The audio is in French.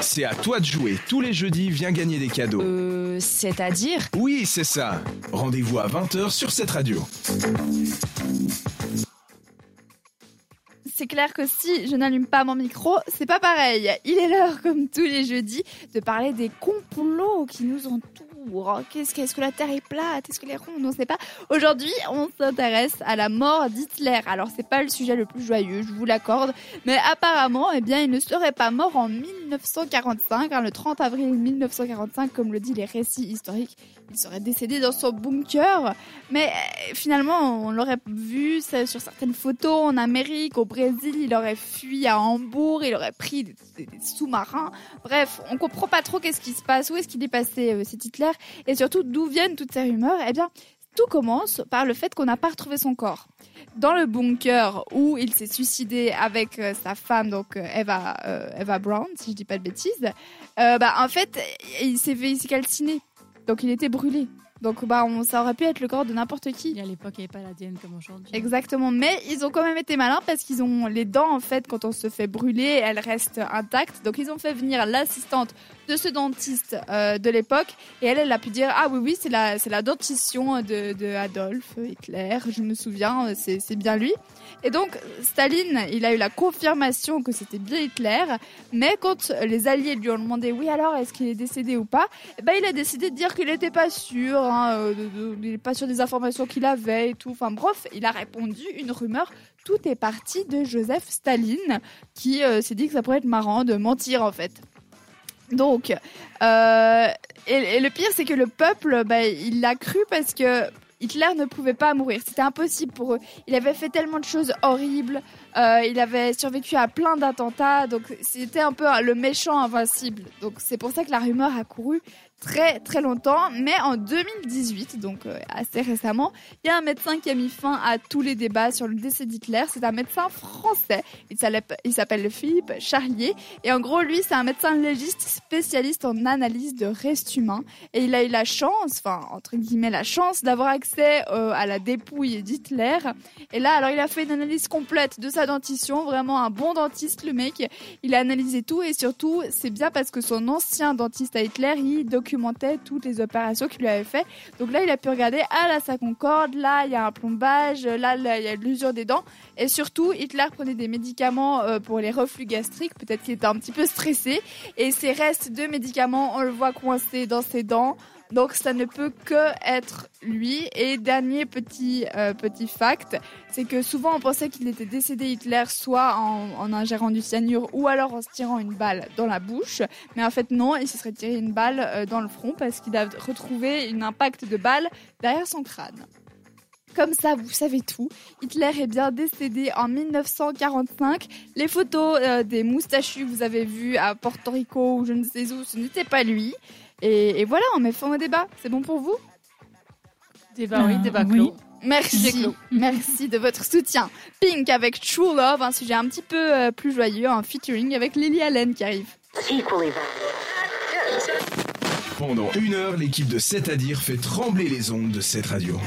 C'est à toi de jouer. Tous les jeudis, viens gagner des cadeaux. Euh, c'est-à-dire Oui, c'est ça. Rendez-vous à 20h sur cette radio. c'est clair que si je n'allume pas mon micro, c'est pas pareil. Il est l'heure, comme tous les jeudis, de parler des complots qui nous entourent. Qu'est-ce qu'est-ce que la Terre est plate Est-ce que les ronds On ne sait pas. Aujourd'hui, on s'intéresse à la mort d'Hitler. Alors, c'est pas le sujet le plus joyeux, je vous l'accorde, mais apparemment, eh bien, il ne serait pas mort en 1945, hein, le 30 avril 1945, comme le dit les récits historiques il serait décédé dans son bunker. Mais euh, finalement, on l'aurait vu sur certaines photos en Amérique, au Brésil, il aurait fui à Hambourg, il aurait pris des, sous-marins. Bref, on comprend pas trop qu'est-ce qui se passe, où est-ce qu'il est passé euh, cet Hitler, et surtout d'où viennent toutes ces rumeurs. Eh bien, tout commence par le fait qu'on n'a pas retrouvé son corps. Dans le bunker où il s'est suicidé avec euh, sa femme, donc Eva, Eva Brown, si je dis pas de bêtises, bah, en fait, il s'est fait calciner donc il était brûlé. Donc bah on, ça aurait pu être le corps de n'importe qui. Et à l'époque, il n'y avait pas l'ADN comme aujourd'hui. Exactement, mais ils ont quand même été malins parce qu'ils ont les dents en fait quand on se fait brûler, elles restent intactes. Donc ils ont fait venir l'assistante de ce dentiste euh, de l'époque et elle, elle a pu dire ah oui oui c'est la c'est la dentition de, de Adolf Hitler, je me souviens, c'est c'est bien lui. Et donc, Staline, il a eu la confirmation que c'était bien Hitler, mais quand les Alliés lui ont demandé, oui alors, est-ce qu'il est décédé ou pas, ben, il a décidé de dire qu'il n'était pas sûr, hein, euh, il n'est pas sûr des informations qu'il avait et tout. Enfin bref, il a répondu une rumeur. Tout est parti de Joseph Staline, qui euh, s'est dit que ça pourrait être marrant de mentir en fait. Donc, euh, et, le pire, c'est que le peuple, bah, il l'a cru parce que Hitler ne pouvait pas mourir. C'était impossible pour eux. Il avait fait tellement de choses horribles. Euh, il avait survécu à plein d'attentats. Donc c'était un peu le méchant invincible. Donc c'est pour ça que la rumeur a couru très très longtemps, mais en 2018, donc euh, assez récemment, il y a un médecin qui a mis fin à tous les débats sur le décès d'Hitler. C'est un médecin français. Il s'appelle Philippe Charlier. Et en gros, lui, c'est un médecin légiste spécialiste en analyse de restes humains. Et il a eu la chance, enfin, entre guillemets, la chance d'avoir accès euh, à la dépouille d'Hitler. Et là, alors, il a fait une analyse complète de sa dentition. Vraiment un bon dentiste, le mec. Il a analysé tout et surtout, c'est bien parce que son ancien dentiste à Hitler, il documentait toutes les opérations qu'il lui avait fait. Donc là, il a pu regarder, ah là, ça concorde, là, il y a un plombage, là, il y a l'usure des dents. Et surtout, Hitler prenait des médicaments euh, pour les reflux gastriques, peut-être qu'il était un petit peu stressé. Et ces restes de médicaments, on le voit coincé dans ses dents. Donc ça ne peut que être lui. Et dernier petit euh, petit fact, c'est que souvent on pensait qu'il était décédé Hitler soit en, ingérant du cyanure ou alors en se tirant une balle dans la bouche. Mais en fait non, il se serait tiré une balle euh, dans le front parce qu'il a retrouvé un impact de balle derrière son crâne. Comme ça, vous savez tout. Hitler est bien décédé en 1945. Les photos euh, des moustachus que vous avez vues à Porto Rico ou je ne sais où, ce n'était pas lui. Et, voilà, on met fin au débat. C'est bon pour vous? Débat, oui, débat clos. Merci, merci de votre soutien. Pink avec True Love, un sujet un petit peu euh, plus joyeux, un featuring avec Lily Allen qui arrive. Pendant une heure, l'équipe de 7 à dire fait trembler les ondes de cette radio.